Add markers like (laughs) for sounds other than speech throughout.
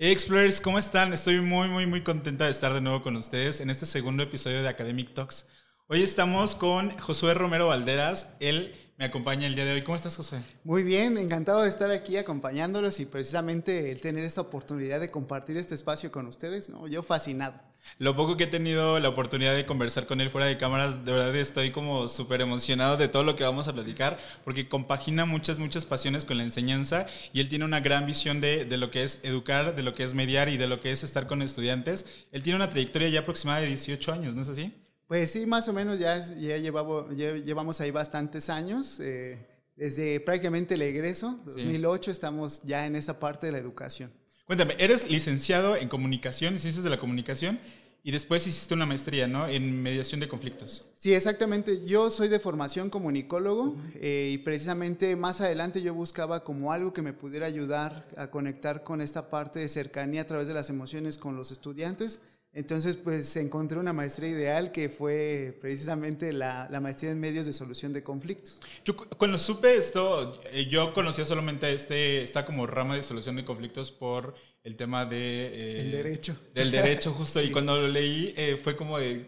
Explorers, ¿cómo están? Estoy muy, muy, muy contenta de estar de nuevo con ustedes en este segundo episodio de Academic Talks. Hoy estamos con Josué Romero Valderas. Él me acompaña el día de hoy. ¿Cómo estás, Josué? Muy bien, encantado de estar aquí acompañándolos y precisamente el tener esta oportunidad de compartir este espacio con ustedes, ¿no? Yo fascinado. Lo poco que he tenido la oportunidad de conversar con él fuera de cámaras, de verdad estoy como súper emocionado de todo lo que vamos a platicar, porque compagina muchas, muchas pasiones con la enseñanza y él tiene una gran visión de, de lo que es educar, de lo que es mediar y de lo que es estar con estudiantes. Él tiene una trayectoria ya aproximada de 18 años, ¿no es así? Pues sí, más o menos ya, ya, llevamos, llevamos ahí bastantes años. Eh, desde prácticamente el egreso, 2008, estamos ya en esa parte de la educación. Cuéntame, eres licenciado en comunicación, ciencias de la comunicación, y después hiciste una maestría, ¿no? En mediación de conflictos. Sí, exactamente. Yo soy de formación comunicólogo eh, y precisamente más adelante yo buscaba como algo que me pudiera ayudar a conectar con esta parte de cercanía a través de las emociones con los estudiantes. Entonces, pues encontré una maestría ideal que fue precisamente la, la, maestría en medios de solución de conflictos. Yo cuando supe esto, eh, yo conocía solamente este, esta como rama de solución de conflictos por el tema de... Eh, el derecho. Del derecho, (laughs) justo. Y cuando lo leí eh, fue como de...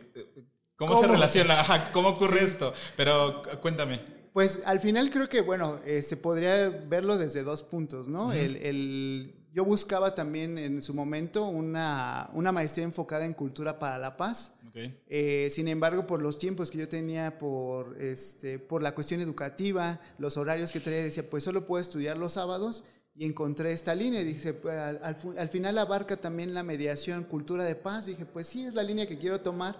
¿Cómo, se relaciona? Ajá, ¿cómo ocurre esto? Pero cuéntame. Pues al final creo que, bueno, se podría verlo desde dos puntos, ¿no? el, el yo buscaba también en su momento una, una maestría enfocada en cultura para la paz. Eh, sin embargo, por los tiempos que yo tenía, por, este, por la cuestión educativa, los horarios que traía, decía, pues solo puedo estudiar los sábados y encontré esta línea. Dije, pues, al, al, final abarca también la mediación, cultura de paz. Dije, pues sí, es la línea que quiero tomar.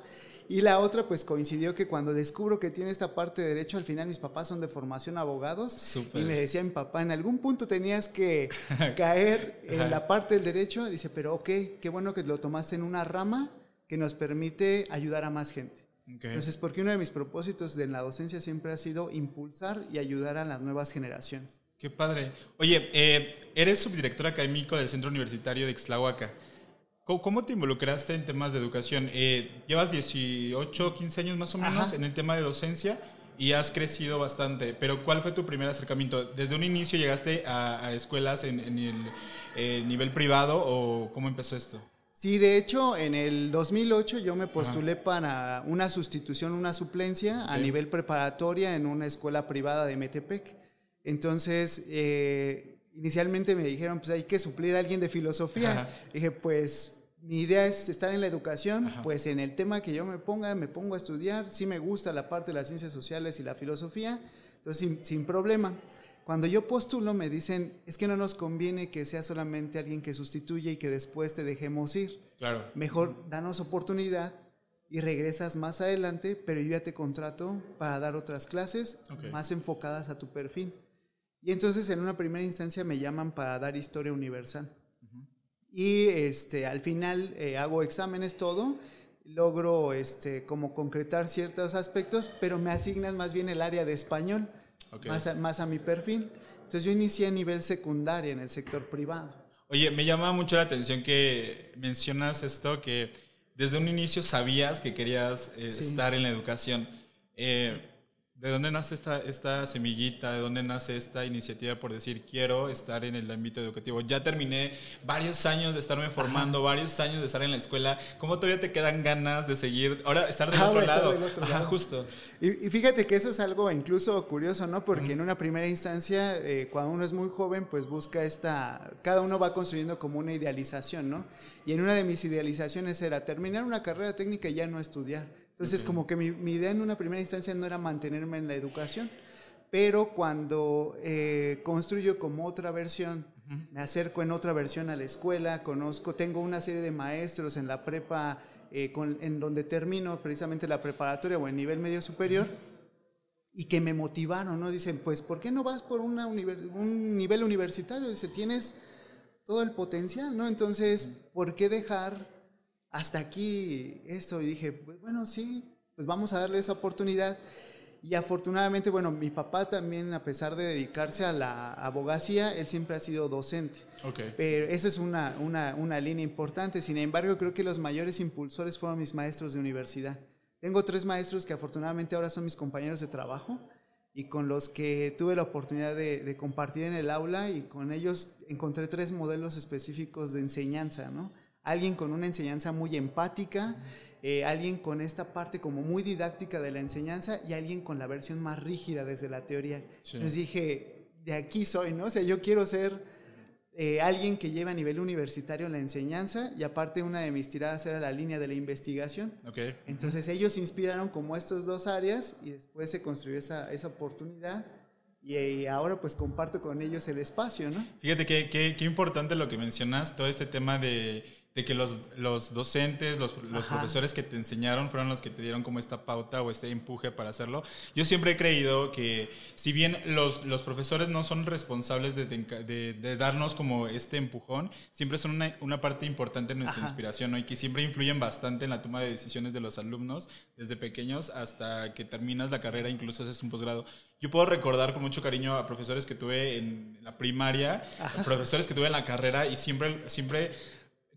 Y la otra, pues coincidió que cuando descubro que tiene esta parte de derecho, al final mis papás son de formación abogados. Y me decía mi papá, en algún punto tenías que (laughs) caer en la parte del derecho. Dice, pero ok, qué bueno que lo tomaste en una rama que nos permite ayudar a más gente. Entonces, porque uno de mis propósitos de la docencia siempre ha sido impulsar y ayudar a las nuevas generaciones. Qué padre. Oye, eh, eres subdirector académico del Centro Universitario de Ixtlahuaca. ¿Cómo te involucraste en temas de educación? Eh, llevas 18, 15 años más o menos en el tema de docencia y has crecido bastante, pero ¿cuál fue tu primer acercamiento? ¿Desde un inicio llegaste a, escuelas en, el eh, nivel privado o cómo empezó esto? Sí, de hecho, en el 2008 yo me postulé para una sustitución, una suplencia a nivel preparatoria en una escuela privada de Metepec. Entonces, eh, inicialmente me dijeron, pues hay que suplir a alguien de filosofía. Dije, pues mi idea es estar en la educación, pues en el tema que yo me ponga, me pongo a estudiar, sí me gusta la parte de las ciencias sociales y la filosofía, entonces sin, problema. Cuando yo postulo me dicen, es que no nos conviene que sea solamente alguien que sustituye y que después te dejemos ir. Claro. Mejor danos oportunidad y regresas más adelante, pero yo ya te contrato para dar otras clases más enfocadas a tu perfil. Y entonces en una primera instancia me llaman para dar historia universal. Y este, al final eh, hago exámenes, todo, logro este, como concretar ciertos aspectos, pero me asignan más bien el área de español, más, a, más a mi perfil. Entonces yo inicié a nivel secundario en el sector privado. Oye, me llama mucho la atención que mencionas esto, que desde un inicio sabías que querías eh, estar en la educación. Eh, ¿De dónde nace esta, esta semillita? ¿De dónde nace esta iniciativa por decir quiero estar en el ámbito educativo? Ya terminé varios años de estarme formando, varios años de estar en la escuela. ¿Cómo todavía te quedan ganas de seguir? Ahora, estar del otro lado. Ajá, justo. Y, fíjate que eso es algo incluso curioso, ¿no? Porque en una primera instancia, eh, cuando uno es muy joven, pues busca esta. Cada uno va construyendo como una idealización, ¿no? Y en una de mis idealizaciones era terminar una carrera técnica y ya no estudiar. Entonces, como que mi, idea en una primera instancia no era mantenerme en la educación, pero cuando eh, construyo como otra versión, me acerco en otra versión a la escuela, conozco, tengo una serie de maestros en la prepa, eh, en donde termino precisamente la preparatoria o el nivel medio superior, y que me motivaron, ¿no? Dicen, pues, ¿por qué no vas por una un nivel universitario? Dice, tienes todo el potencial, ¿no? Entonces, ¿por qué dejar hasta aquí esto y dije, pues bueno, sí, pues vamos a darle esa oportunidad. Y afortunadamente, bueno, mi papá también, a pesar de dedicarse a la abogacía, él siempre ha sido docente. Okay. Pero esa es una, una, una, línea importante. Sin embargo, creo que los mayores impulsores fueron mis maestros de universidad. Tengo tres maestros que afortunadamente ahora son mis compañeros de trabajo. y con los que tuve la oportunidad de, compartir en el aula y con ellos encontré tres modelos específicos de enseñanza, ¿no? Alguien con una enseñanza muy empática, eh, alguien con esta parte como muy didáctica de la enseñanza y alguien con la versión más rígida desde la teoría. Les dije, de aquí soy, ¿no? O sea, yo quiero ser eh, alguien que lleva a nivel universitario la enseñanza y aparte una de mis tiradas era la línea de la investigación. Okay. Entonces ellos inspiraron como estas dos áreas y después se construyó esa, esa oportunidad y, ahora pues comparto con ellos el espacio, ¿no? Fíjate qué que, importante lo que mencionas, todo este tema de de que los, los docentes, los, los profesores que te enseñaron fueron los que te dieron como esta pauta o este empuje para hacerlo. Yo siempre he creído que si bien los, los profesores no son responsables de, de, de, darnos como este empujón, siempre son una, una parte importante de nuestra inspiración ¿no? y que siempre influyen bastante en la toma de decisiones de los alumnos desde pequeños hasta que terminas la carrera, incluso haces un posgrado. Yo puedo recordar con mucho cariño a profesores que tuve en la primaria, profesores que tuve en la carrera y siempre, siempre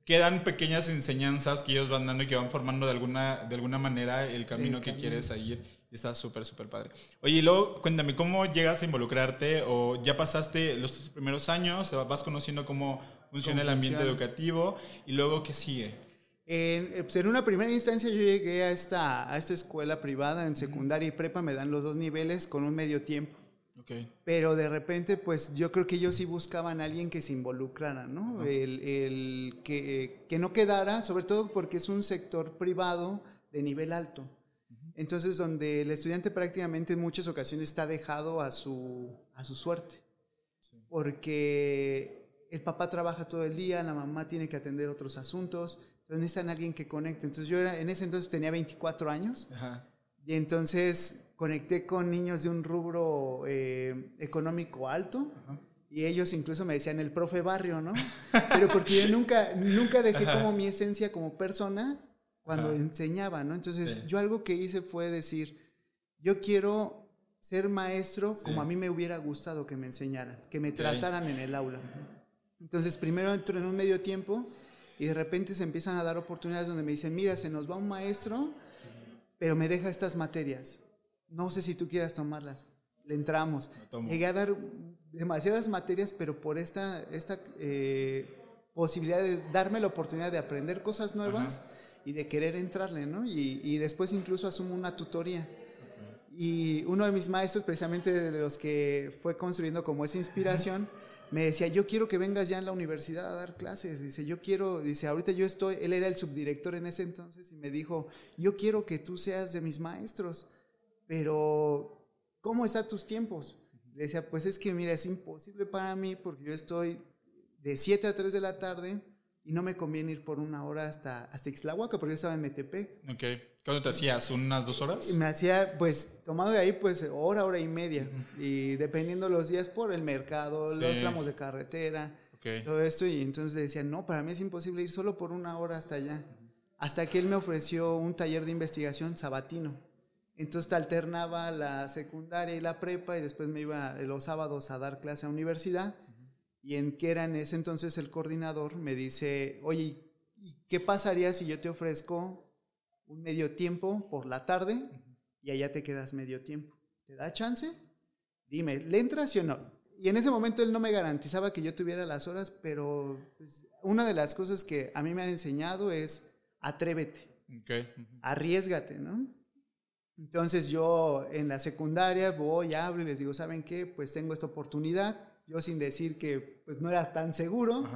quedan pequeñas enseñanzas que ellos van dando y que van formando de alguna, de alguna manera el camino que quieres seguir. Está súper, súper padre. Oye, y luego cuéntame, ¿cómo llegas a involucrarte o ya pasaste los primeros años, vas conociendo cómo funciona el ambiente educativo y luego qué sigue? En, pues en una primera instancia yo llegué a esta, a esta escuela privada, en secundaria y prepa me dan los dos niveles con un medio tiempo. Pero de repente, pues yo creo que ellos sí buscaban a alguien que se involucrara, ¿no? el, que, que, no quedara, sobre todo porque es un sector privado de nivel alto. Entonces, donde el estudiante prácticamente en muchas ocasiones está dejado a su, a su suerte. Porque el papá trabaja todo el día, la mamá tiene que atender otros asuntos, entonces necesitan alguien que conecte. Entonces, yo era, en ese entonces tenía 24 años. Y entonces conecté con niños de un rubro eh, económico alto. Y ellos incluso me decían el profe barrio, ¿no? Pero porque yo (laughs) nunca, nunca dejé como mi esencia como persona cuando enseñaba, ¿no? Entonces yo algo que hice fue decir, yo quiero ser maestro como a mí me hubiera gustado que me enseñaran, que me trataran en el aula. Entonces primero entro en un medio tiempo y de repente se empiezan a dar oportunidades donde me dicen, mira, se nos va un maestro, pero me deja estas materias no sé si tú quieras tomarlas. Le entramos. Llegué a dar demasiadas materias, pero por esta, esta eh, posibilidad de darme la oportunidad de aprender cosas nuevas y de querer entrarle, ¿no? Y, después incluso asumo una tutoría. Y uno de mis maestros, precisamente de los que fue construyendo como esa inspiración, me decía, yo quiero que vengas ya en la universidad a dar clases. Dice, yo quiero, dice, ahorita yo estoy, él era el subdirector en ese entonces y me dijo, yo quiero que tú seas de mis maestros pero ¿cómo están tus tiempos? Le decía, pues es que mira, es imposible para mí porque yo estoy de 7 a 3 de la tarde y no me conviene ir por una hora hasta, hasta Ixtlahuaca porque yo estaba en Metepec. Ok. ¿Cuándo te hacías? ¿Unas dos horas? Me hacía, pues, tomado de ahí, pues, hora, hora y media. Y dependiendo los días por el mercado, los tramos de carretera, todo esto. Y entonces le decía, no, para mí es imposible ir solo por una hora hasta allá. Hasta que él me ofreció un taller de investigación sabatino. Entonces alternaba la secundaria y la prepa y después me iba los sábados a dar clase a universidad. Y en que era en ese entonces el coordinador me dice, oye, ¿qué pasaría si yo te ofrezco un medio tiempo por la tarde y allá te quedas medio tiempo? ¿Te da chance? Dime, ¿le entras o no? Y en ese momento él no me garantizaba que yo tuviera las horas, pero pues, una de las cosas que a mí me han enseñado es atrévete, arriesgate, ¿no? Entonces yo en la secundaria voy, hablo y les digo, ¿saben qué? Pues tengo esta oportunidad, yo sin decir que pues no era tan seguro,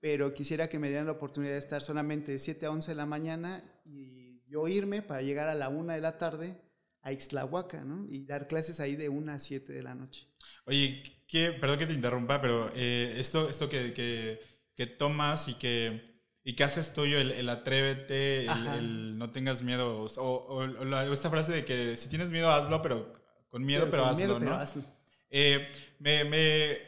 pero quisiera que me dieran la oportunidad de estar solamente de 7 a 11 de la mañana y yo irme para llegar a la 1 de la tarde a Ixtlahuaca, ¿no? Y dar clases ahí de 1 a 7 de la noche. Oye, ¿qué, perdón que te interrumpa, pero eh, esto, esto que, que, que tomas y que ¿Y qué haces tuyo? El, el atrévete, el, no tengas miedo. O, esta frase de que si tienes miedo, hazlo, pero con miedo, pero, hazlo, ¿no? Eh, me, me,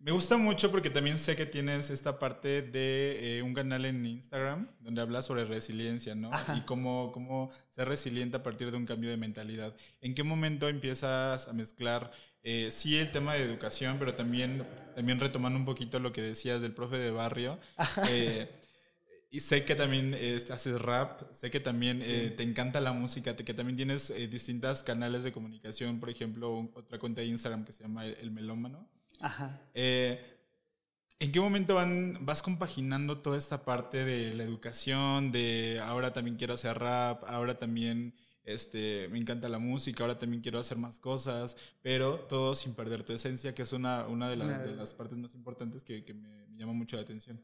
me, gusta mucho porque también sé que tienes esta parte de eh, un canal en Instagram donde hablas sobre resiliencia, ¿no? Y cómo, cómo ser resiliente a partir de un cambio de mentalidad. ¿En qué momento empiezas a mezclar, eh, sí, el tema de educación, pero también, también retomando un poquito lo que decías del profe de barrio? Eh, Y sé que también este, haces rap, sé que también eh, te encanta la música, que también tienes eh, distintas canales de comunicación, por ejemplo, otra cuenta de Instagram que se llama El, Melómano. Ajá. Eh, ¿En qué momento van, vas compaginando toda esta parte de la educación, de ahora también quiero hacer rap, ahora también este, me encanta la música, ahora también quiero hacer más cosas, pero todo sin perder tu esencia, que es una, una, de, las partes más importantes que, que me llama mucho la atención.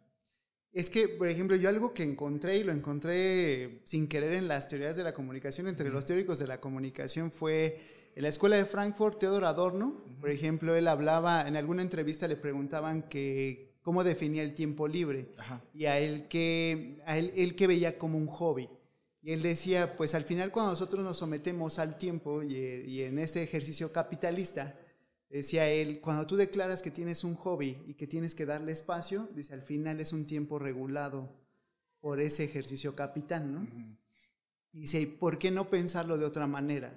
Es que, por ejemplo, yo algo que encontré y lo encontré sin querer en las teorías de la comunicación, entre los teóricos de la comunicación, fue en la escuela de Frankfurt, Theodor Adorno, por ejemplo, él hablaba, en alguna entrevista le preguntaban que cómo definía el tiempo libre. Y a él que, a él, él que veía como un hobby. Y él decía, pues al final cuando nosotros nos sometemos al tiempo y, y en este ejercicio capitalista, Decía él, cuando tú declaras que tienes un hobby y que tienes que darle espacio, dice, al final es un tiempo regulado por ese ejercicio capital, ¿no? Dice, ¿por qué no pensarlo de otra manera?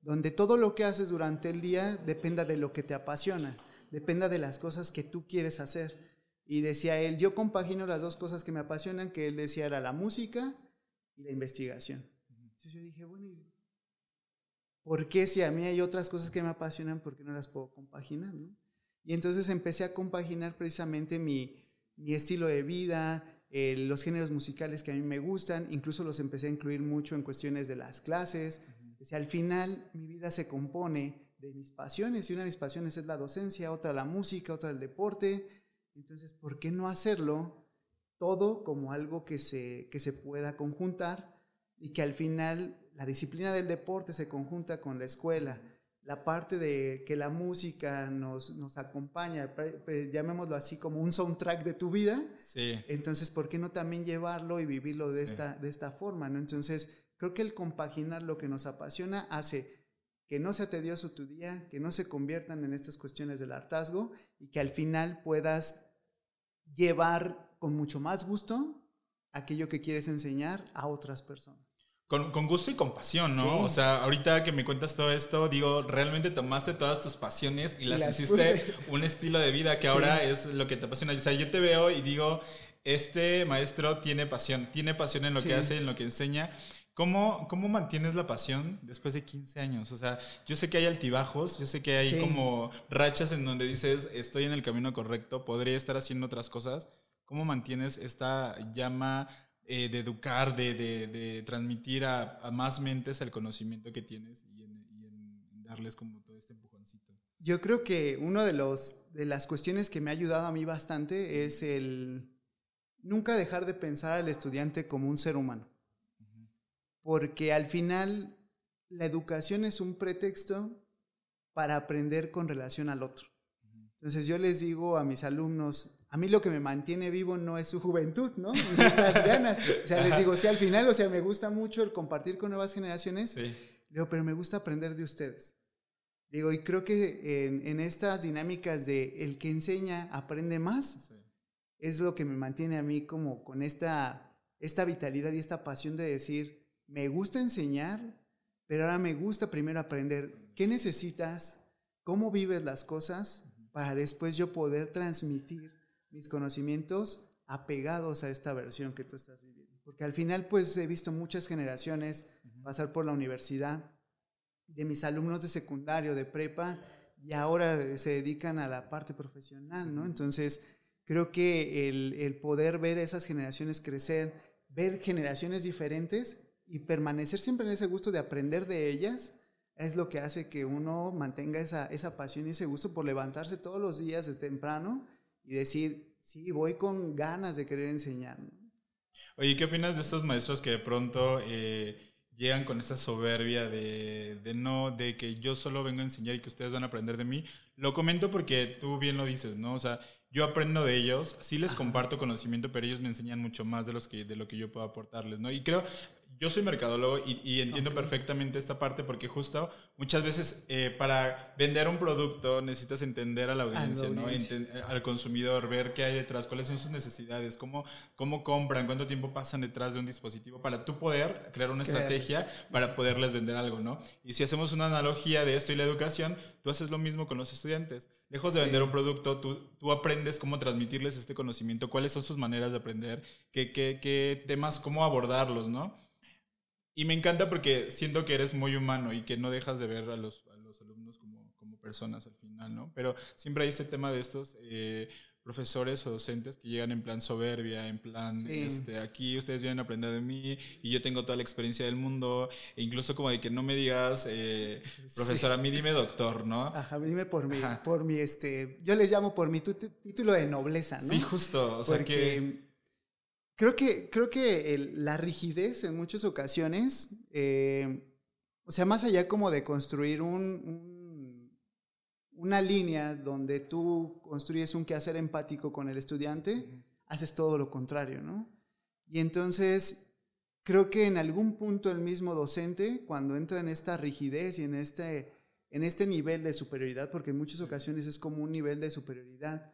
Donde todo lo que haces durante el día dependa de lo que te apasiona, dependa de las cosas que tú quieres hacer. Y decía él, yo compagino las dos cosas que me apasionan, que él decía era la música y la investigación. Entonces yo dije, bueno, ¿por qué si a mí hay otras cosas que me apasionan, por qué no las puedo compaginar? Y entonces empecé a compaginar precisamente mi, estilo de vida, eh, los géneros musicales que a mí me gustan, incluso los empecé a incluir mucho en cuestiones de las clases. al final mi vida se compone de mis pasiones y una de mis pasiones es la docencia, otra la música, otra el deporte. Entonces, ¿por qué no hacerlo todo como algo que se, que se pueda conjuntar y que al final la disciplina del deporte se conjunta con la escuela, la parte de que la música nos, nos acompaña, llamémoslo así como un soundtrack de tu vida, sí. entonces, ¿por qué no también llevarlo y vivirlo de, esta, de esta forma? ¿no? Entonces, creo que el compaginar lo que nos apasiona hace que no sea tedioso tu día, que no se conviertan en estas cuestiones del hartazgo y que al final puedas llevar con mucho más gusto aquello que quieres enseñar a otras personas. Con, gusto y compasión, ¿no? O sea, ahorita que me cuentas todo esto, digo, realmente tomaste todas tus pasiones y las, hiciste un estilo de vida que ahora es lo que te apasiona. O sea, yo te veo y digo, este maestro tiene pasión, tiene pasión en lo que hace, en lo que enseña. ¿Cómo, ¿Cómo mantienes la pasión después de 15 años? O sea, yo sé que hay altibajos, yo sé que hay como rachas en donde dices, estoy en el camino correcto, podría estar haciendo otras cosas. ¿Cómo mantienes esta llama eh, de educar, de, de, transmitir a, más mentes el conocimiento que tienes y en, darles como todo este empujoncito. Yo creo que una de, los, de las cuestiones que me ha ayudado a mí bastante es el nunca dejar de pensar al estudiante como un ser humano. Porque al final la educación es un pretexto para aprender con relación al otro. Entonces yo les digo a mis alumnos, a mí lo que me mantiene vivo no es su juventud, ¿no? Estas ganas. O sea, les digo, sí, al final, o sea, me gusta mucho el compartir con nuevas generaciones. Sí. Digo, pero me gusta aprender de ustedes. Digo, y creo que en, estas dinámicas de el que enseña aprende más, es lo que me mantiene a mí como con esta, esta vitalidad y esta pasión de decir, me gusta enseñar, pero ahora me gusta primero aprender qué necesitas, cómo vives las cosas, para después yo poder transmitir mis conocimientos apegados a esta versión que tú estás viviendo. Porque al final, pues he visto muchas generaciones pasar por la universidad, de mis alumnos de secundario, de prepa, y ahora se dedican a la parte profesional, ¿no? Entonces, creo que el, el poder ver esas generaciones crecer, ver generaciones diferentes y permanecer siempre en ese gusto de aprender de ellas, es lo que hace que uno mantenga esa, esa pasión y ese gusto por levantarse todos los días de temprano y decir, sí, voy con ganas de querer enseñar. Oye, ¿qué opinas de estos maestros que de pronto eh, llegan con esa soberbia de, de, no, de que yo solo vengo a enseñar y que ustedes van a aprender de mí? Lo comento porque tú bien lo dices, ¿no? O sea, yo aprendo de ellos, sí les comparto conocimiento, pero ellos me enseñan mucho más de, los que, de lo que yo puedo aportarles, ¿no? Y creo, yo soy mercadólogo y, entiendo perfectamente esta parte porque justo muchas veces eh, para vender un producto necesitas entender a la audiencia, ¿no? al consumidor, ver qué hay detrás, cuáles son sus necesidades, cómo, cómo compran, cuánto tiempo pasan detrás de un dispositivo para tú poder crear una estrategia para poderles vender algo, ¿no? Y si hacemos una analogía de esto y la educación, tú haces lo mismo con los estudiantes. Lejos de vender un producto, tú, tú aprendes cómo transmitirles este conocimiento, cuáles son sus maneras de aprender, qué, qué, qué temas, cómo abordarlos, ¿no? Y me encanta porque siento que eres muy humano y que no dejas de ver a los, a los alumnos como, como, personas al final, ¿no? Pero siempre hay este tema de estos eh, profesores o docentes que llegan en plan soberbia, en plan, este, aquí ustedes vienen a aprender de mí y yo tengo toda la experiencia del mundo, e incluso como de que no me digas, eh, (laughs) profesor, a mí dime doctor, ¿no? Ajá, dime por mi, por mi, este, yo les llamo por mi título de nobleza, ¿no? Sí, justo, o sea que Creo que, creo que la rigidez en muchas ocasiones, eh, o sea, más allá como de construir un, una línea donde tú construyes un quehacer empático con el estudiante, haces todo lo contrario, ¿no? Y entonces, creo que en algún punto el mismo docente, cuando entra en esta rigidez y en este, en este nivel de superioridad, porque en muchas ocasiones es como un nivel de superioridad,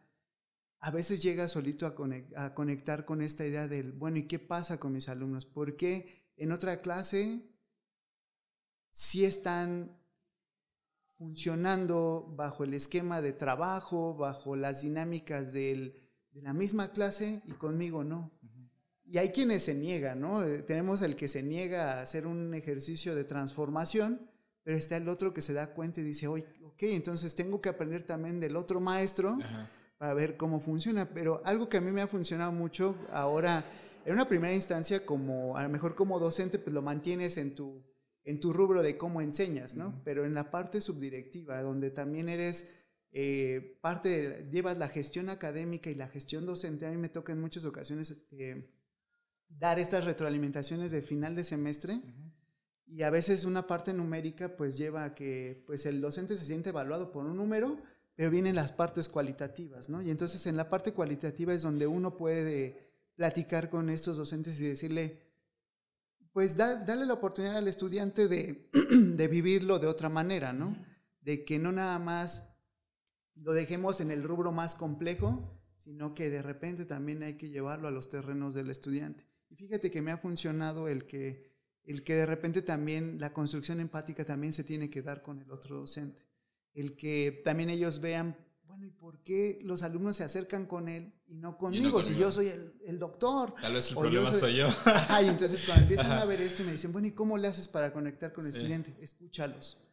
a veces llega solito a, conectar con esta idea del, bueno, ¿y qué pasa con mis alumnos? ¿Por qué en otra clase sí están funcionando bajo el esquema de trabajo, bajo las dinámicas de la misma clase y conmigo no? Y hay quienes se niegan, ¿no? Eh, tenemos el que se niega a hacer un ejercicio de transformación, pero está el otro que se da cuenta y dice, oye, ok, entonces tengo que aprender también del otro maestro para ver cómo funciona. Pero algo que a mí me ha funcionado mucho ahora, en una primera instancia, como a lo mejor como docente, pues lo mantienes en tu, en tu rubro de cómo enseñas, ¿no? Pero en la parte subdirectiva, donde también eres eh, parte, llevas la gestión académica y la gestión docente, a mí me toca en muchas ocasiones eh, dar estas retroalimentaciones de final de semestre. Y a veces una parte numérica pues lleva a que pues el docente se siente evaluado por un número, pero vienen las partes cualitativas, ¿no? Y entonces en la parte cualitativa es donde uno puede platicar con estos docentes y decirle, pues da, darle la oportunidad al estudiante de, (clears throat) de, vivirlo de otra manera, ¿no? De que no nada más lo dejemos en el rubro más complejo, sino que de repente también hay que llevarlo a los terrenos del estudiante. Y fíjate que me ha funcionado el que, el que de repente también la construcción empática también se tiene que dar con el otro docente el que también ellos vean, bueno, ¿y por qué los alumnos se acercan con él y no conmigo? si yo soy el, doctor. Tal vez el problema soy, yo. (laughs) Ajá, y entonces cuando empiezan a ver esto y me dicen, bueno, ¿y cómo le haces para conectar con el estudiante? Escúchalos.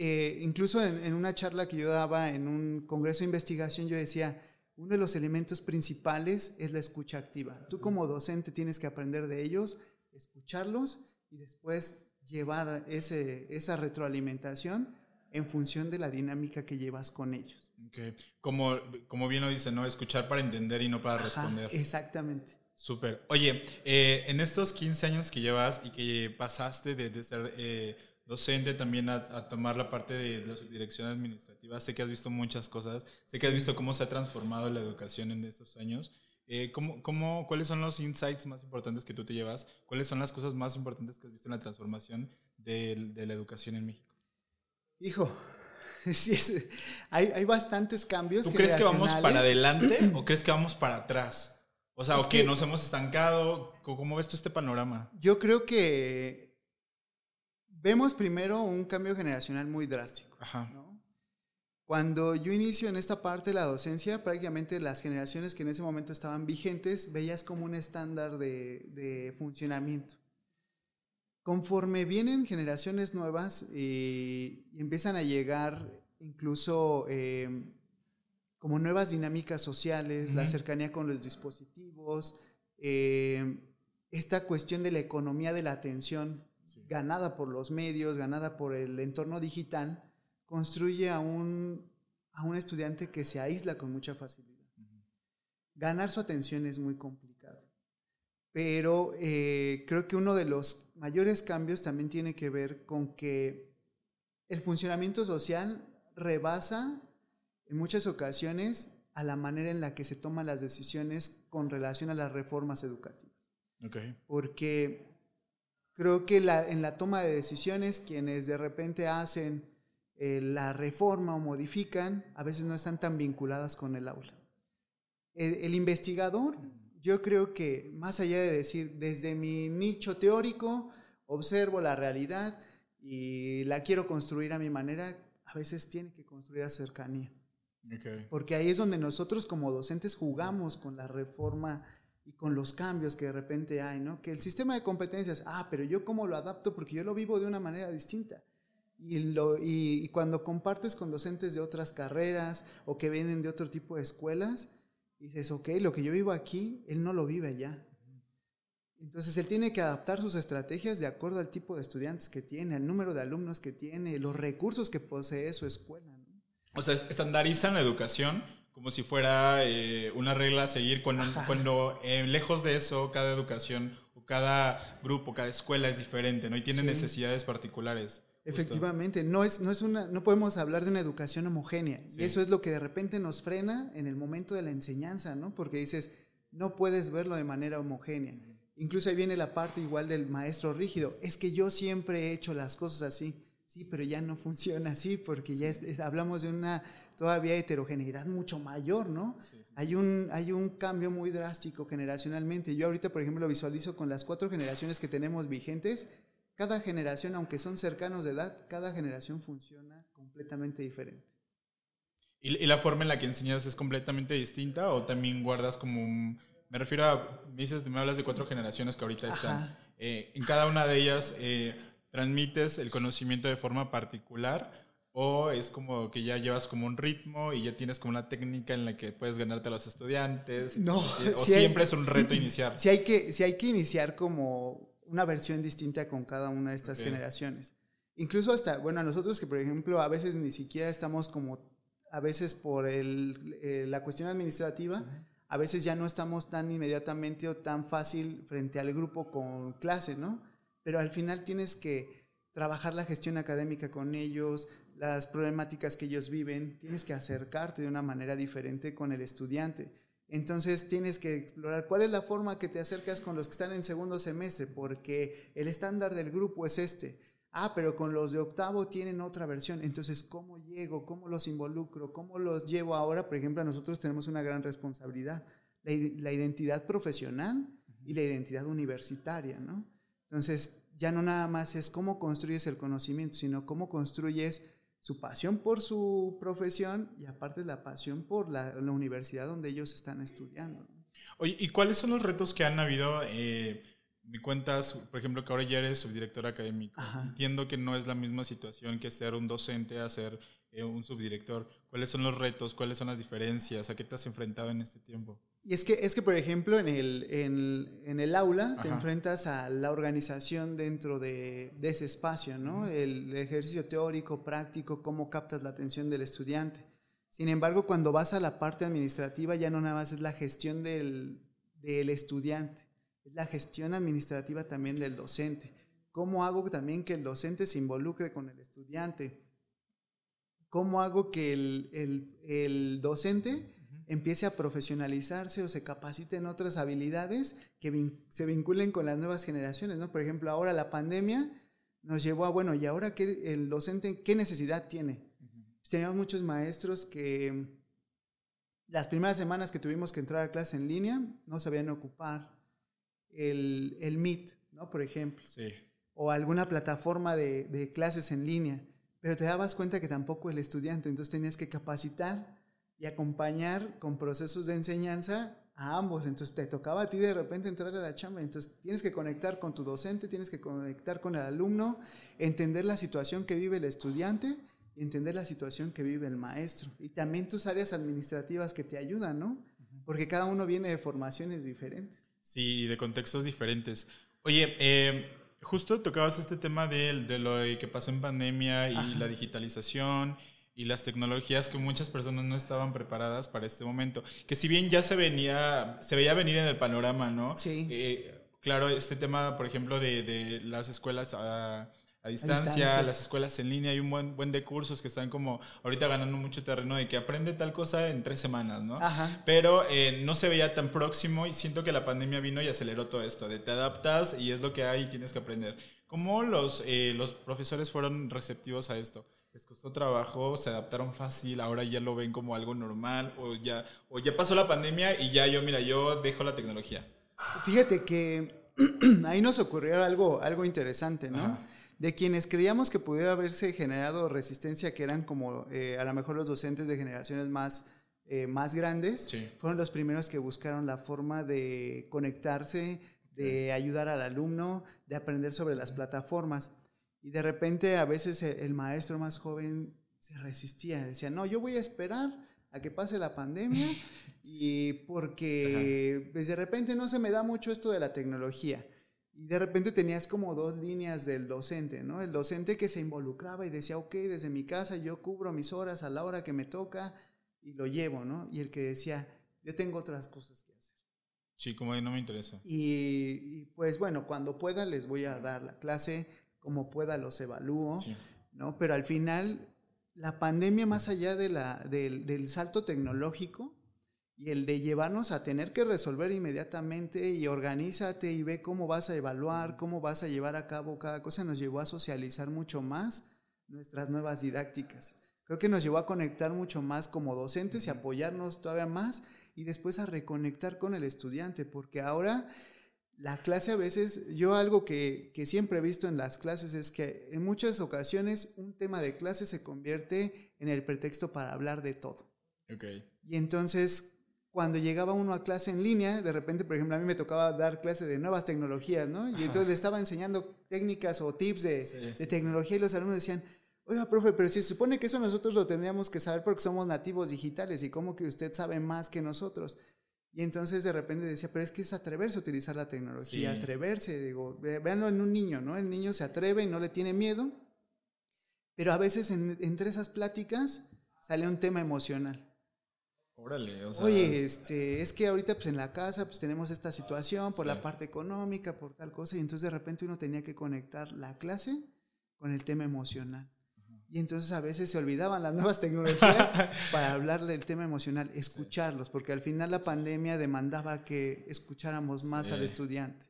Eh, incluso en, en, una charla que yo daba en un congreso de investigación, yo decía, uno de los elementos principales es la escucha activa. Tú como docente tienes que aprender de ellos, escucharlos y después llevar ese, esa retroalimentación en función de la dinámica que llevas con ellos. Okay. Como, como bien lo dice, ¿no? Escuchar para entender y no para responder. Exactamente. Súper. Oye, eh, en estos 15 años que llevas y que pasaste de, ser eh, docente también a, tomar la parte de la subdirección administrativa, sé que has visto muchas cosas, sé que has visto cómo se ha transformado la educación en estos años. Eh, ¿cómo, cómo, cuáles son los insights más importantes que tú te llevas? ¿Cuáles son las cosas más importantes que has visto en la transformación de, de la educación en México? Hijo, (laughs) hay, bastantes cambios. ¿Tú crees que vamos para adelante (clears throat) o crees que vamos para atrás? O sea, o que, nos hemos estancado. ¿Cómo ves tú este panorama? Yo creo que vemos primero un cambio generacional muy drástico. Cuando yo inicio en esta parte de la docencia, prácticamente las generaciones que en ese momento estaban vigentes, veías como un estándar de funcionamiento. Conforme vienen generaciones nuevas eh, y empiezan a llegar incluso em, como nuevas dinámicas sociales, la cercanía con los dispositivos, em, esta cuestión de la economía de la atención ganada por los medios, ganada por el entorno digital, construye a un, a un estudiante que se aísla con mucha facilidad. Ganar su atención es muy complicado pero eh, creo que uno de los mayores cambios también tiene que ver con que el funcionamiento social rebasa en muchas ocasiones a la manera en la que se toman las decisiones con relación a las reformas educativas. Porque Creo que la, en la toma de decisiones, quienes de repente hacen eh, la reforma o modifican, a veces no están tan vinculadas con el aula. El, investigador, yo creo que más allá de decir, desde mi nicho teórico, observo la realidad y la quiero construir a mi manera, a veces tiene que construir a cercanía. Porque ahí es donde nosotros como docentes jugamos con la reforma y con los cambios que de repente hay, ¿no? Que el sistema de competencias, ah, pero yo cómo lo adapto porque yo lo vivo de una manera distinta. Y, lo, y, cuando compartes con docentes de otras carreras o que vienen de otro tipo de escuelas, dices, ok, lo que yo vivo aquí, él no lo vive allá. Entonces él tiene que adaptar sus estrategias de acuerdo al tipo de estudiantes que tiene, al número de alumnos que tiene, los recursos que posee su escuela. O sea, estandarizan la educación como si fuera eh, una regla a seguir cuando, cuando eh, lejos de eso cada educación cada grupo, cada escuela es diferente, ¿no? Y tiene necesidades particulares. Efectivamente, no es, no es una, no podemos hablar de una educación homogénea. Y eso es lo que de repente nos frena en el momento de la enseñanza, ¿no? Porque dices, no puedes verlo de manera homogénea. Incluso ahí viene la parte igual del maestro rígido. Es que yo siempre he hecho las cosas así. Sí, pero ya no (laughs) funciona así porque ya hablamos de una todavía heterogeneidad mucho mayor, ¿no? Hay, un, hay un cambio muy drástico generacionalmente. Yo ahorita, por ejemplo, lo visualizo con las cuatro generaciones que tenemos vigentes. Cada generación, aunque son cercanos de edad, cada generación funciona completamente diferente. ¿Y, la forma en la que enseñas es completamente distinta o también guardas como un... Me refiero a, me dices, me hablas de cuatro generaciones que ahorita están. Eh, en cada una de ellas... Eh, transmites el conocimiento de forma particular o es como que ya llevas como un ritmo y ya tienes como una técnica en la que puedes ganarte a los estudiantes. No, o siempre es un reto iniciar. Si hay, que, si hay que iniciar como una versión distinta con cada una de estas generaciones. Incluso hasta, bueno, a nosotros que por ejemplo a veces ni siquiera estamos como, a veces por el, eh, la cuestión administrativa, a veces ya no estamos tan inmediatamente o tan fácil frente al grupo con clase, ¿no? pero al final tienes que trabajar la gestión académica con ellos, las problemáticas que ellos viven, tienes que acercarte de una manera diferente con el estudiante. Entonces tienes que explorar cuál es la forma que te acercas con los que están en segundo semestre, porque el estándar del grupo es este. Ah, pero con los de octavo tienen otra versión. Entonces, ¿cómo llego? ¿Cómo los involucro? ¿Cómo los llevo ahora? Por ejemplo, nosotros tenemos una gran responsabilidad, la, identidad profesional y la identidad universitaria, ¿no? Entonces, ya no nada más es cómo construyes el conocimiento, sino cómo construyes su pasión por su profesión y aparte la pasión por la, universidad donde ellos están estudiando. Oye, ¿y cuáles son los retos que han habido? Eh, me cuentas, por ejemplo, que ahora ya eres subdirector académico. Entiendo que no es la misma situación que ser un docente a ser eh, un subdirector. ¿Cuáles son los retos? ¿Cuáles son las diferencias? ¿A qué te has enfrentado en este tiempo? Y es que, es que por ejemplo, en el, en, el aula te enfrentas a la organización dentro de, de ese espacio, ¿no? el, ejercicio teórico, práctico, cómo captas la atención del estudiante. Sin embargo, cuando vas a la parte administrativa, ya no nada más es la gestión del, del estudiante, es la gestión administrativa también del docente. ¿Cómo hago también que el docente se involucre con el estudiante? ¿Cómo hago que el, docente empiece a profesionalizarse o se capacite en otras habilidades que se vinculen con las nuevas generaciones? ¿no? Por ejemplo, ahora la pandemia nos llevó a, bueno, ¿y ahora qué, el docente qué necesidad tiene? Pues teníamos muchos maestros que las primeras semanas que tuvimos que entrar a clase en línea no sabían ocupar el, el Meet, ¿no? Por ejemplo. O alguna plataforma de, de clases en línea pero te dabas cuenta que tampoco el estudiante, entonces tenías que capacitar y acompañar con procesos de enseñanza a ambos, entonces te tocaba a ti de repente entrar a la chamba, entonces tienes que conectar con tu docente, tienes que conectar con el alumno, entender la situación que vive el estudiante y entender la situación que vive el maestro y también tus áreas administrativas que te ayudan, ¿no? Porque cada uno viene de formaciones diferentes. Sí, de contextos diferentes. Oye, eh, justo tocabas este tema de, de, lo que pasó en pandemia y la digitalización y las tecnologías que muchas personas no estaban preparadas para este momento. Que si bien ya se venía, se veía venir en el panorama, ¿no? Sí. Eh, claro, este tema, por ejemplo, de, de las escuelas a, a distancia, las escuelas en línea, hay un buen, buen de cursos que están como ahorita ganando mucho terreno de que aprende tal cosa en tres semanas, ¿no? Ajá. Pero eh, no se veía tan próximo y siento que la pandemia vino y aceleró todo esto, de te adaptas y es lo que hay y tienes que aprender. ¿Cómo los, eh, los profesores fueron receptivos a esto? ¿Les costó trabajo? ¿Se adaptaron fácil? ¿Ahora ya lo ven como algo normal? ¿O ya, o ya pasó la pandemia y ya yo, mira, yo dejo la tecnología? Fíjate que (clears throat) ahí nos ocurrió algo, algo interesante, ¿no? de quienes creíamos que pudiera haberse generado resistencia, que eran como eh, a lo mejor los docentes de generaciones más, eh, más grandes, fueron los primeros que buscaron la forma de conectarse, de ayudar al alumno, de aprender sobre las plataformas. Y de repente a veces el maestro más joven se resistía, decía, no, yo voy a esperar a que pase la pandemia (laughs) y porque pues de repente no se me da mucho esto de la tecnología. Y de repente tenías como dos líneas del docente, ¿no? El docente que se involucraba y decía, ok, desde mi casa yo cubro mis horas a la hora que me toca y lo llevo, ¿no? Y el que decía, yo tengo otras cosas que hacer. Sí, como ahí no me interesa. Y, pues bueno, cuando pueda les voy a dar la clase, como pueda los evalúo, ¿no? Pero al final, la pandemia más allá de la, del, del salto tecnológico, y el de llevarnos a tener que resolver inmediatamente y organízate y ve cómo vas a evaluar, cómo vas a llevar a cabo cada cosa, nos llevó a socializar mucho más nuestras nuevas didácticas. Creo que nos llevó a conectar mucho más como docentes y apoyarnos todavía más y después a reconectar con el estudiante, porque ahora la clase a veces, yo algo que, que siempre he visto en las clases es que en muchas ocasiones un tema de clase se convierte en el pretexto para hablar de todo. Okay. Y entonces cuando llegaba uno a clase en línea, de repente, por ejemplo, a mí me tocaba dar clase de nuevas tecnologías, ¿no? Y entonces le estaba enseñando técnicas o tips de, de tecnología y los alumnos decían, oiga, profe, pero si se supone que eso nosotros lo tendríamos que saber porque somos nativos digitales y cómo que usted sabe más que nosotros. Y entonces de repente decía, pero es que es atreverse a utilizar la tecnología, atreverse, digo, véanlo en un niño, ¿no? El niño se atreve y no le tiene miedo, pero a veces entre esas pláticas sale un tema emocional. Órale, o sea, Oye, este, es que ahorita pues en la casa pues tenemos esta situación por la parte económica, por tal cosa, y entonces de repente uno tenía que conectar la clase con el tema emocional. Y entonces a veces se olvidaban las nuevas (laughs) tecnologías para hablarle del tema emocional, escucharlos, porque al final la pandemia demandaba que escucháramos más al estudiante,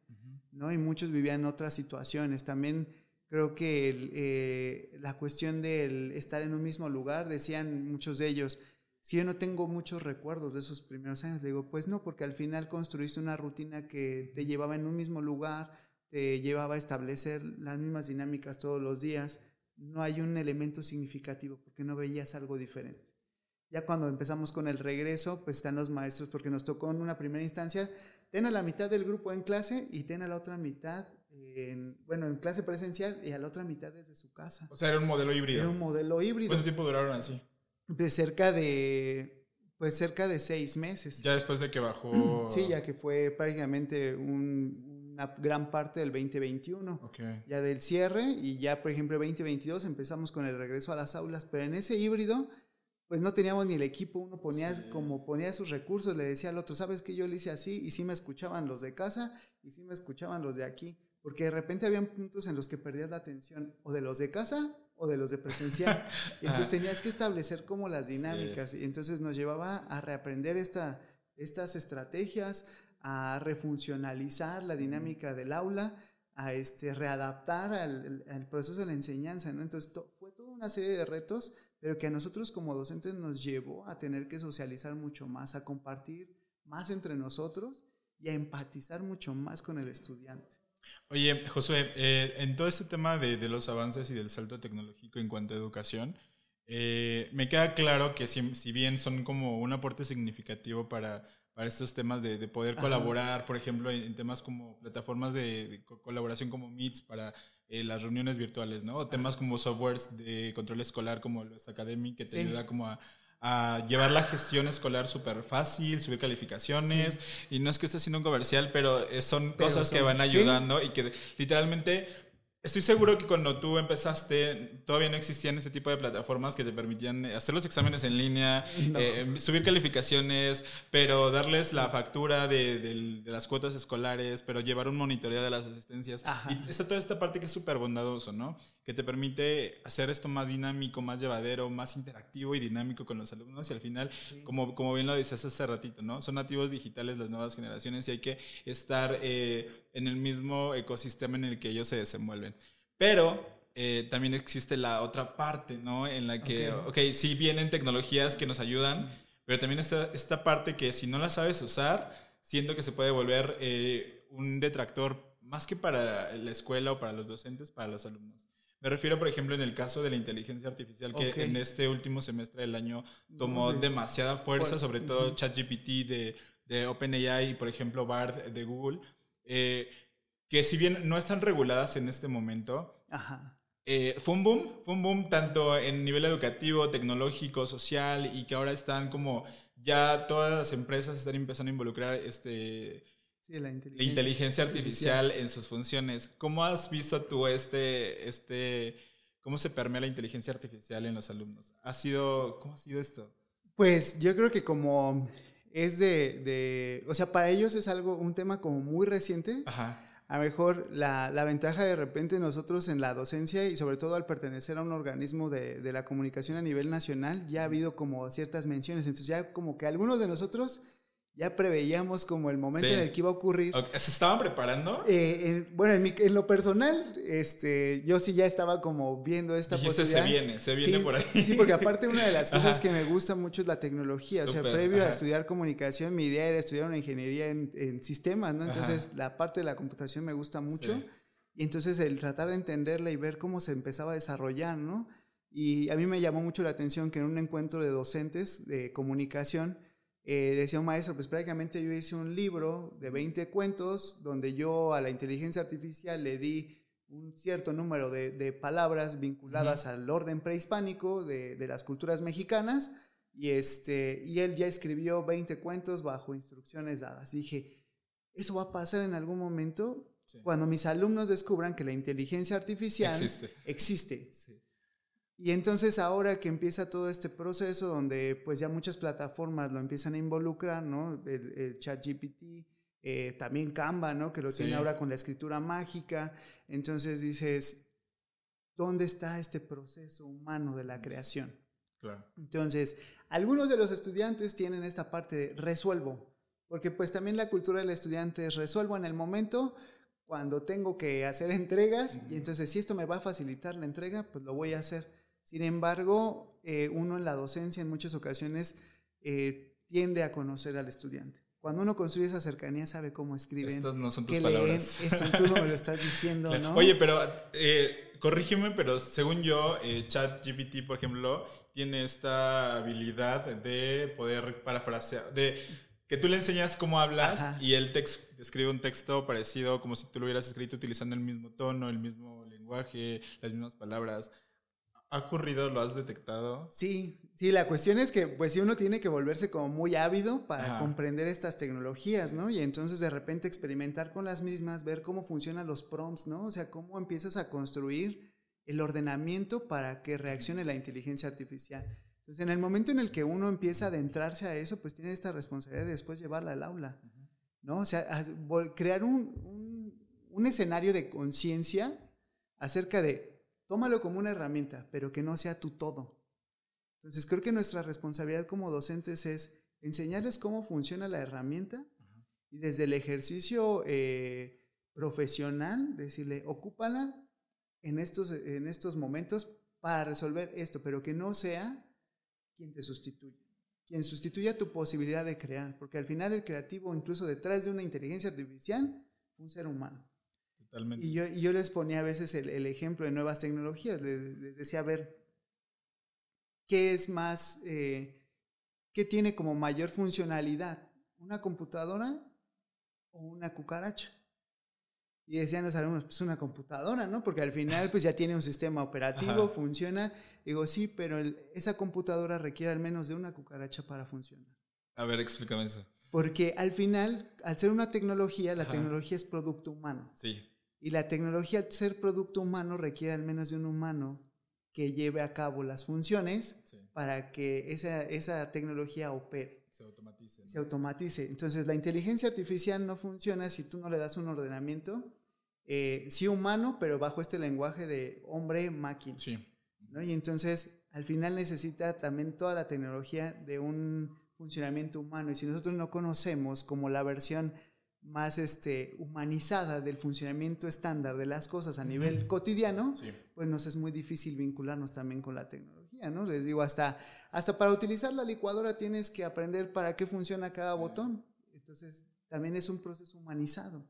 ¿no? Y muchos vivían otras situaciones. También creo que eh, la cuestión del estar en un mismo lugar, decían muchos de ellos, si yo no tengo muchos recuerdos de esos primeros años, le digo, pues no, porque al final construiste una rutina que te llevaba en un mismo lugar, te llevaba a establecer las mismas dinámicas todos los días, no hay un elemento significativo porque no veías algo diferente. Ya cuando empezamos con el regreso, pues están los maestros, porque nos tocó en una primera instancia, ten a la mitad del grupo en clase y ten a la otra mitad, en, bueno, en clase presencial y a la otra mitad desde su casa. O sea, era un modelo híbrido. Era un modelo híbrido. ¿Cuánto tiempo duraron así? de cerca de, pues cerca de seis meses. Ya después de que bajó. Sí, ya que fue prácticamente una gran parte del 2021. Okay. Ya del cierre y ya, por ejemplo, 2022 empezamos con el regreso a las aulas, pero en ese híbrido, pues no teníamos ni el equipo, uno ponía como ponía sus recursos, le decía al otro, ¿sabes que yo le hice así? Y sí me escuchaban los de casa y sí me escuchaban los de aquí, porque de repente habían puntos en los que perdías la atención o de los de casa o de los de presencial. Y (laughs) entonces tenías que establecer como las dinámicas. Y entonces nos llevaba a reaprender esta, estas estrategias, a refuncionalizar la dinámica del aula, a este, readaptar al, al proceso de la enseñanza. ¿no? Entonces fue toda una serie de retos, pero que a nosotros como docentes nos llevó a tener que socializar mucho más, a compartir más entre nosotros y a empatizar mucho más con el estudiante. Oye, Josué, eh, en todo este tema de, de, los avances y del salto tecnológico en cuanto a educación, eh, me queda claro que si, si, bien son como un aporte significativo para, para estos temas de, de poder colaborar, por ejemplo, en, temas como plataformas de, colaboración como Meets para eh, las reuniones virtuales, ¿no? O temas como softwares de control escolar como los Academy, que te ayuda como a a llevar la gestión escolar súper fácil, subir calificaciones. Y no es que esté haciendo un comercial, pero son cosas que van ayudando y que literalmente Estoy seguro que cuando tú empezaste todavía no existían este tipo de plataformas que te permitían hacer los exámenes en línea, eh, subir calificaciones, pero darles la factura de, las cuotas escolares, pero llevar un monitoreo de las asistencias. Y está toda esta parte que es súper bondadoso, ¿no? Que te permite hacer esto más dinámico, más llevadero, más interactivo y dinámico con los alumnos. Y al final, como, como bien lo decías hace ratito, ¿no? Son nativos digitales las nuevas generaciones y hay que estar eh, en el mismo ecosistema en el que ellos se desenvuelven. Pero eh, también existe la otra parte, ¿no? En la que, ok, okay sí vienen tecnologías que nos ayudan, pero también está esta parte que si no la sabes usar, siento que se puede volver eh, un detractor más que para la escuela o para los docentes, para los alumnos. Me refiero, por ejemplo, en el caso de la inteligencia artificial, que en este último semestre del año tomó demasiada fuerza, sobre todo ChatGPT de, de OpenAI y, por ejemplo, BARD de Google. Eh, que si bien no están reguladas en este momento, eh, fue un boom, fue un boom tanto en nivel educativo, tecnológico, social y que ahora están como ya todas las empresas están empezando a involucrar este la, inteligencia artificial, en sus funciones. ¿Cómo has visto tú este, este, cómo se permea la inteligencia artificial en los alumnos? ¿Ha sido, ¿Cómo ha sido esto? Pues yo creo que como es de, de, o sea, para ellos es algo, un tema como muy reciente. Ajá a lo mejor la, la, ventaja de repente nosotros en la docencia y sobre todo al pertenecer a un organismo de, de, la comunicación a nivel nacional, ya ha habido como ciertas menciones, entonces ya como que algunos de nosotros ya preveíamos como el momento en el que iba a ocurrir. ¿Se estaban preparando? Eh, bueno, en, lo personal, este, yo sí ya estaba como viendo esta Dijiste, se viene, se viene por ahí. Sí, porque aparte una de las (laughs) cosas que me gusta mucho es la tecnología. o sea, previo a estudiar comunicación, mi idea era estudiar una ingeniería en, sistemas, ¿no? Entonces, la parte de la computación me gusta mucho. Y entonces el tratar de entenderla y ver cómo se empezaba a desarrollar, ¿no? Y a mí me llamó mucho la atención que en un encuentro de docentes de comunicación, eh, decía un maestro, pues prácticamente yo hice un libro de 20 cuentos donde yo a la inteligencia artificial le di un cierto número de, palabras vinculadas al orden prehispánico de, las culturas mexicanas y, este, y él ya escribió 20 cuentos bajo instrucciones dadas. dije, eso va a pasar en algún momento cuando mis alumnos descubran que la inteligencia artificial existe. existe. Y entonces ahora que empieza todo este proceso donde pues ya muchas plataformas lo empiezan a involucrar, ¿no? El, chat GPT, eh, también Canva, ¿no? Que lo tiene ahora con la escritura mágica. Entonces dices, ¿dónde está este proceso humano de la creación? Claro. Entonces, algunos de los estudiantes tienen esta parte de resuelvo, porque pues también la cultura del estudiante es resuelvo en el momento cuando tengo que hacer entregas y entonces si esto me va a facilitar la entrega, pues lo voy a hacer. Sin embargo, eh, uno en la docencia en muchas ocasiones eh, tiende a conocer al estudiante. Cuando uno construye esa cercanía, sabe cómo escriben. Estas no son tus palabras. Esto tú no me lo estás diciendo, (laughs) ¿no? Oye, pero eh, corrígeme, pero según yo, ChatGPT, por ejemplo, tiene esta habilidad de poder parafrasear, de que tú le enseñas cómo hablas y él te escribe un texto parecido como si tú lo hubieras escrito utilizando el mismo tono, el mismo lenguaje, las mismas palabras. ¿Ha ocurrido? ¿Lo has detectado? Sí, sí, la cuestión es que pues si uno tiene que volverse como muy ávido para comprender estas tecnologías, ¿no? Y entonces de repente experimentar con las mismas, ver cómo funcionan los prompts, ¿no? O sea, cómo empiezas a construir el ordenamiento para que reaccione la inteligencia artificial. Entonces, en el momento en el que uno empieza a adentrarse a eso, pues tiene esta responsabilidad de después llevarla al aula, ¿no? O sea, crear un, un escenario de conciencia acerca de tómalo como una herramienta, pero que no sea tu todo. Entonces creo que nuestra responsabilidad como docentes es enseñarles cómo funciona la herramienta y desde el ejercicio eh, profesional decirle, ocúpala en estos, en estos momentos para resolver esto, pero que no sea quien te sustituya, quien sustituya tu posibilidad de crear, porque al final el creativo, incluso detrás de una inteligencia artificial, un ser humano. Y yo, yo les ponía a veces el, ejemplo de nuevas tecnologías, les, decía, a ver, ¿qué es más, eh, qué tiene como mayor funcionalidad? ¿Una computadora o una cucaracha? Y decían los alumnos, pues una computadora, ¿no? Porque al final pues ya tiene un sistema operativo, funciona. Digo, sí, pero esa computadora requiere al menos de una cucaracha para funcionar. A ver, explícame eso. Porque al final, al ser una tecnología, la tecnología es producto humano. Sí. Y la tecnología, al ser producto humano, requiere al menos de un humano que lleve a cabo las funciones para que esa, esa tecnología opere. Se automatice. Se automatice. Entonces, la inteligencia artificial no funciona si tú no le das un ordenamiento, eh, sí humano, pero bajo este lenguaje de hombre-máquina. Sí. ¿no? Y entonces, al final necesita también toda la tecnología de un funcionamiento humano. Y si nosotros no conocemos como la versión más este, humanizada del funcionamiento estándar de las cosas a nivel cotidiano, pues nos es muy difícil vincularnos también con la tecnología, ¿no? Les digo, hasta, hasta para utilizar la licuadora tienes que aprender para qué funciona cada botón. Entonces, también es un proceso humanizado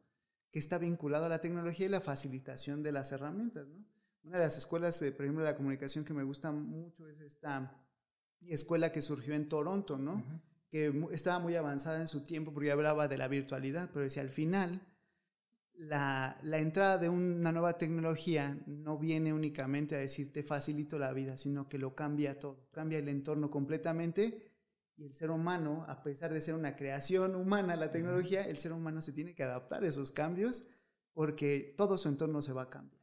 que está vinculado a la tecnología y la facilitación de las herramientas, ¿no? Una de las escuelas, por ejemplo, de la comunicación que me gusta mucho es esta escuela que surgió en Toronto, ¿no? Que estaba muy avanzada en su tiempo porque hablaba de la virtualidad, pero decía, al final, la, la, entrada de una nueva tecnología no viene únicamente a decir te facilito la vida, sino que lo cambia todo, cambia el entorno completamente y el ser humano, a pesar de ser una creación humana, la tecnología, el ser humano se tiene que adaptar a esos cambios porque todo su entorno se va a cambiar.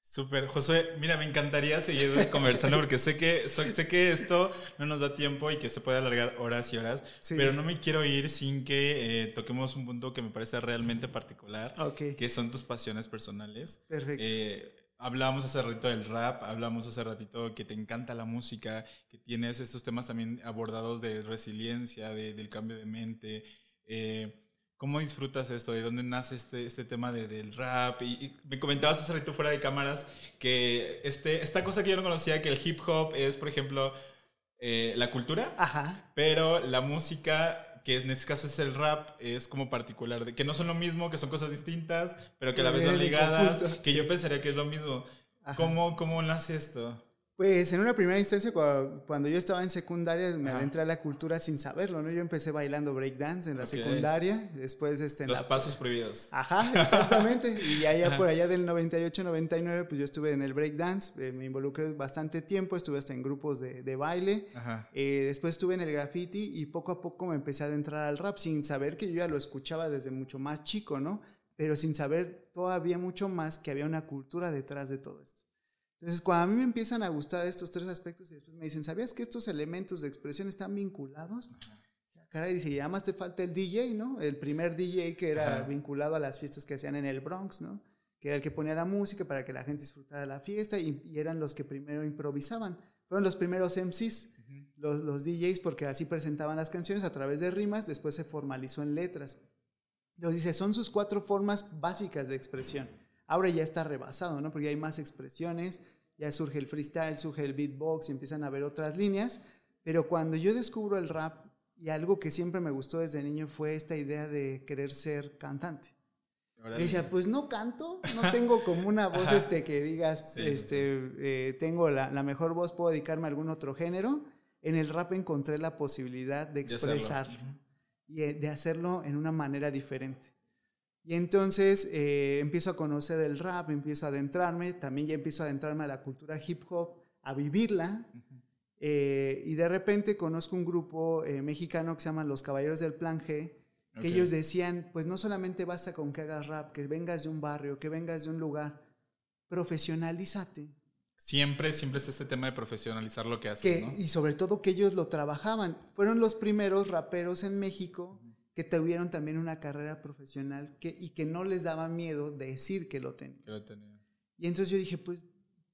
Súper, Josué, mira, me encantaría seguir conversando porque sé que, sé que esto no nos da tiempo y que se puede alargar horas y horas, pero no me quiero ir sin que eh, toquemos un punto que me parece realmente particular, que son tus pasiones personales. Perfecto. Eh, hablamos hace ratito del rap, hablamos hace ratito que te encanta la música, que tienes estos temas también abordados de resiliencia, de, del cambio de mente. Eh, ¿Cómo disfrutas esto? ¿De dónde nace este, este tema de, del rap? Y, me comentabas hace rato fuera de cámaras que este, esta cosa que yo no conocía, que el hip hop es, por ejemplo, eh, la cultura, Ajá. pero la música, que en este caso es el rap, es como particular, de, que no son lo mismo, que son cosas distintas, pero que a la vez son ligadas, que yo pensaría que es lo mismo. ¿Cómo, ¿Cómo nace esto? Pues en una primera instancia, cuando, yo estaba en secundaria, me adentré a la cultura sin saberlo, ¿no? Yo empecé bailando breakdance en la secundaria, después este, Los pasos prohibidos. Ajá, exactamente. (laughs) y allá por allá del 98, 99, pues yo estuve en el breakdance, eh, me involucré bastante tiempo, estuve hasta en grupos de, de baile. Eh, después estuve en el graffiti y poco a poco me empecé a adentrar al rap sin saber que yo ya lo escuchaba desde mucho más chico, ¿no? Pero sin saber todavía mucho más que había una cultura detrás de todo esto. Entonces, cuando a mí me empiezan a gustar estos tres aspectos y después me dicen, ¿sabías que estos elementos de expresión están vinculados? Caray, dice, y además te falta el DJ, ¿no? El primer DJ que era vinculado a las fiestas que hacían en el Bronx, ¿no? Que era el que ponía la música para que la gente disfrutara la fiesta y, eran los que primero improvisaban. Fueron los primeros MCs, los, los DJs, porque así presentaban las canciones a través de rimas, después se formalizó en letras. Entonces dice, son sus cuatro formas básicas de expresión Ahora ya está rebasado, ¿no? Porque hay más expresiones, ya surge el freestyle, surge el beatbox y empiezan a haber otras líneas. Pero cuando yo descubro el rap, y algo que siempre me gustó desde niño fue esta idea de querer ser cantante. Me decía, pues no canto, no tengo como una (laughs) voz este, que digas, este, eh, tengo la, mejor voz, puedo dedicarme a algún otro género. En el rap encontré la posibilidad de expresarlo y eh, de hacerlo en una manera diferente. Y entonces eh, empiezo a conocer el rap, empiezo a adentrarme, también ya empiezo a adentrarme a la cultura hip hop, a vivirla. Eh, y de repente conozco un grupo eh, mexicano que se llama Los Caballeros del Plan G, que ellos decían, pues no solamente basta con que hagas rap, que vengas de un barrio, que vengas de un lugar, profesionalízate. Siempre, siempre está este tema de profesionalizar lo que haces, ¿no? Y sobre todo que ellos lo trabajaban. Fueron los primeros raperos en México que tuvieron también una carrera profesional que, y que no les daba miedo decir que lo tenían. Y entonces yo dije, pues,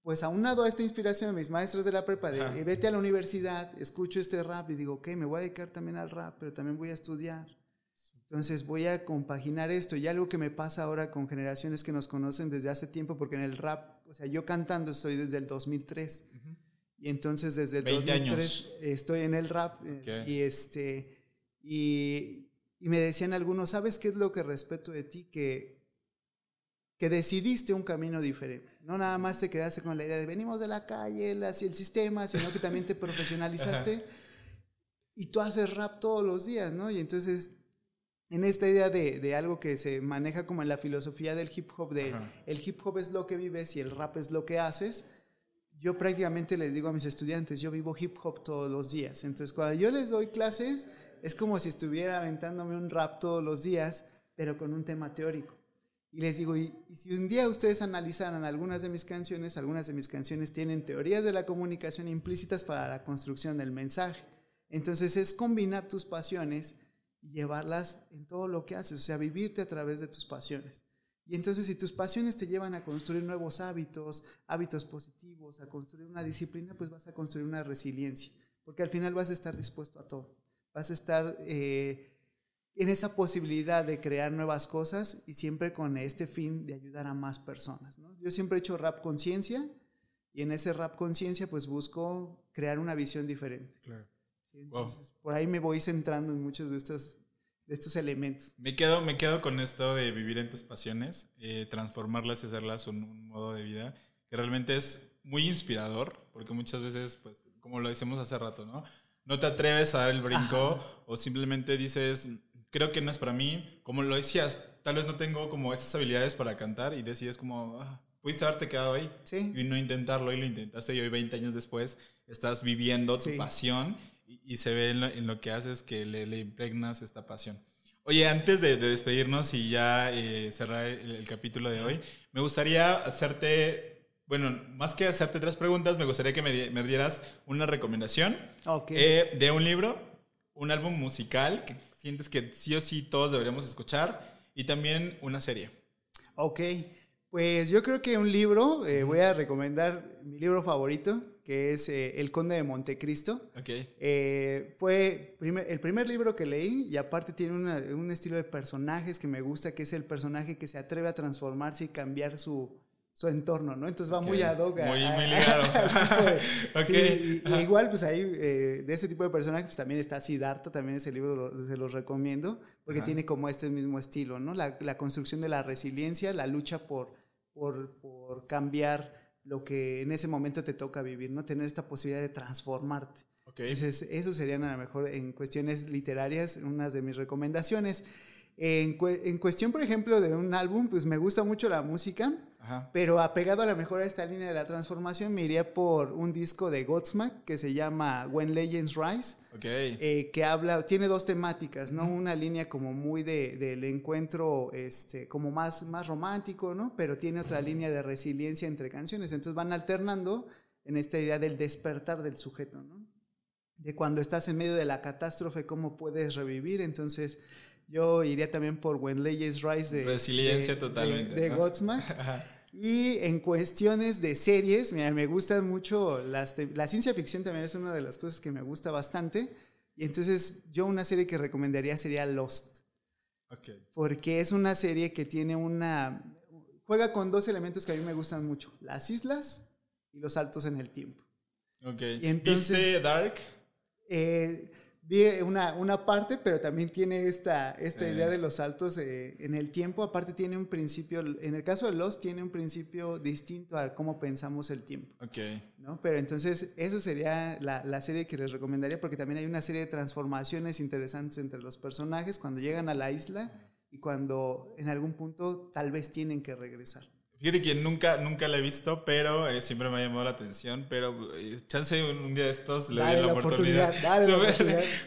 pues aunado a esta inspiración de mis maestros de la prepa, de vete a la universidad, escucho este rap y digo, ok, me voy a dedicar también al rap, pero también voy a estudiar. Entonces voy a compaginar esto. Y algo que me pasa ahora con generaciones que nos conocen desde hace tiempo, porque en el rap, o sea, yo cantando estoy desde el 2003. Y entonces desde el 2003 estoy en el rap. Eh, y este... Y, y me decían algunos, ¿sabes qué es lo que respeto de ti? Que, que decidiste un camino diferente. No nada más te quedaste con la idea de venimos de la calle, hacia el sistema, sino que también te (laughs) profesionalizaste. y tú haces rap todos los días, ¿no? Y entonces, en esta idea de, de, algo que se maneja como en la filosofía del hip hop, de el hip hop es lo que vives y el rap es lo que haces, yo prácticamente les digo a mis estudiantes, yo vivo hip hop todos los días. Entonces, cuando yo les doy clases, es como si estuviera aventándome un rap todos los días, pero con un tema teórico. Y les digo, y, si un día ustedes analizaran algunas de mis canciones, algunas de mis canciones tienen teorías de la comunicación implícitas para la construcción del mensaje. Entonces es combinar tus pasiones y llevarlas en todo lo que haces, o sea, vivirte a través de tus pasiones. Y entonces si tus pasiones te llevan a construir nuevos hábitos, hábitos positivos, a construir una disciplina, pues vas a construir una resiliencia, porque al final vas a estar dispuesto a todo. Vas a estar... Eh, en esa posibilidad de crear nuevas cosas y siempre con este fin de ayudar a más personas. Yo siempre he hecho rap conciencia y en ese rap conciencia pues busco crear una visión diferente. Por ahí me voy centrando en muchos de estos, de estos elementos. Me quedo, me quedo con esto de vivir en tus pasiones, eh, transformarlas y hacerlas un, un modo de vida que realmente es muy inspirador porque muchas veces, pues, como lo decimos hace rato, ¿no? No te atreves a dar el brinco o simplemente dices, creo que no es para mí. Como lo decías, tal vez no tengo como estas habilidades para cantar y decides como, ah, pudiste haberte quedado ahí y no intentarlo y lo intentaste y hoy 20 años después estás viviendo tu pasión y, se ve en lo, que haces que le, impregnas esta pasión. Oye, antes de, despedirnos y ya eh, cerrar el, capítulo de hoy, me gustaría hacerte, bueno, más que hacerte tres preguntas, me gustaría que me, dieras una recomendación eh, de un libro, un álbum musical que sientes que sí o sí todos deberíamos escuchar y también una serie. Ok, pues yo creo que un libro, eh, voy a recomendar mi libro favorito, que es eh, El Conde de Montecristo. Ok. Eh, fue el primer libro que leí y aparte tiene un estilo de personajes que me gusta, que es el personaje que se atreve a transformarse y cambiar su, su entorno, ¿no? Entonces va muy ad hoc. Muy, muy ligado. (laughs) (laughs) okay. y, igual, pues ahí, eh, de ese tipo de personajes, pues también está Siddhartha, también ese libro se los recomiendo, porque tiene como este mismo estilo, ¿no? La, la, construcción de la resiliencia, la lucha por, por, por, cambiar lo que en ese momento te toca vivir, ¿no? Tener esta posibilidad de transformarte. Okay. Entonces, eso serían a lo mejor en cuestiones literarias unas de mis recomendaciones. En, en cuestión, por ejemplo, de un álbum, pues me gusta mucho la música. Pero apegado a la mejor a esta línea de la transformación, me iría por un disco de Godsmack que se llama When Legends Rise, eh, que habla, tiene dos temáticas, ¿no? Una línea como muy de, del encuentro, este, como más, más romántico, ¿no? Pero tiene otra línea de resiliencia entre canciones. Entonces van alternando en esta idea del despertar del sujeto, ¿no? De cuando estás en medio de la catástrofe, cómo puedes revivir. Entonces yo iría también por When Legends Rise de... Resiliencia totalmente. De, Godsmack. (laughs) Y en cuestiones de series, mira, me gustan mucho las la ciencia ficción también es una de las cosas que me gusta bastante. Y entonces yo una serie que recomendaría sería Lost. Okay. Porque es una serie que tiene una juega con dos elementos que a mí me gustan mucho, las islas y los saltos en el tiempo. Okay. Y entonces, Dark? Eh, una, una, parte, pero también tiene esta, esta idea de los saltos eh, en el tiempo. Aparte tiene un principio, en el caso de Lost tiene un principio distinto a cómo pensamos el tiempo. Ok. ¿no? Pero entonces eso sería la, la, serie que les recomendaría porque también hay una serie de transformaciones interesantes entre los personajes cuando llegan a la isla y cuando en algún punto tal vez tienen que regresar. Fíjate que nunca, nunca la he visto, pero eh, siempre me ha llamado la atención. Pero eh, chance un, día de estos le doy la, (laughs) oportunidad.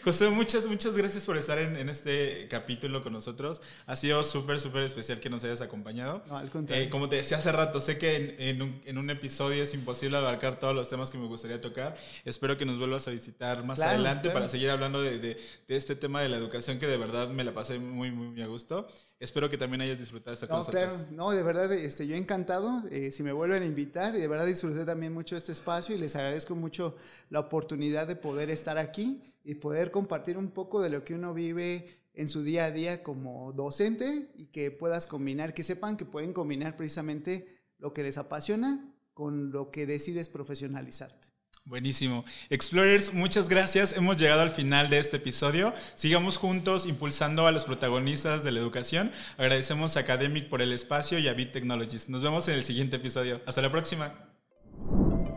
José, muchas, muchas gracias por estar en, en este capítulo con nosotros. Ha sido súper, súper especial que nos hayas acompañado. No, al contrario. Eh, como te decía hace rato, sé que en, un, en, un, episodio es imposible abarcar todos los temas que me gustaría tocar. Espero que nos vuelvas a visitar más adelante para seguir hablando de, de, de, este tema de la educación que de verdad me la pasé muy, muy, muy a gusto. Espero que también hayas disfrutado esta no, Claro. No, de verdad, este, yo encantado. Eh, si me vuelven a invitar, y de verdad disfruté también mucho este espacio y les agradezco mucho la oportunidad de poder estar aquí y poder compartir un poco de lo que uno vive en su día a día como docente y que puedas combinar, que sepan que pueden combinar precisamente lo que les apasiona con lo que decides profesionalizarte. Buenísimo. Explorers, muchas gracias. Hemos llegado al final de este episodio. Sigamos juntos impulsando a los protagonistas de la educación. Agradecemos a Academic por el espacio y a Bit Technologies. Nos vemos en el siguiente episodio. Hasta la próxima.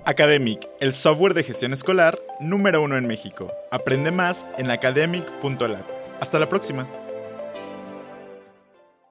Academic, el software de gestión escolar número uno en México. Aprende más en academic.lab. Hasta la próxima.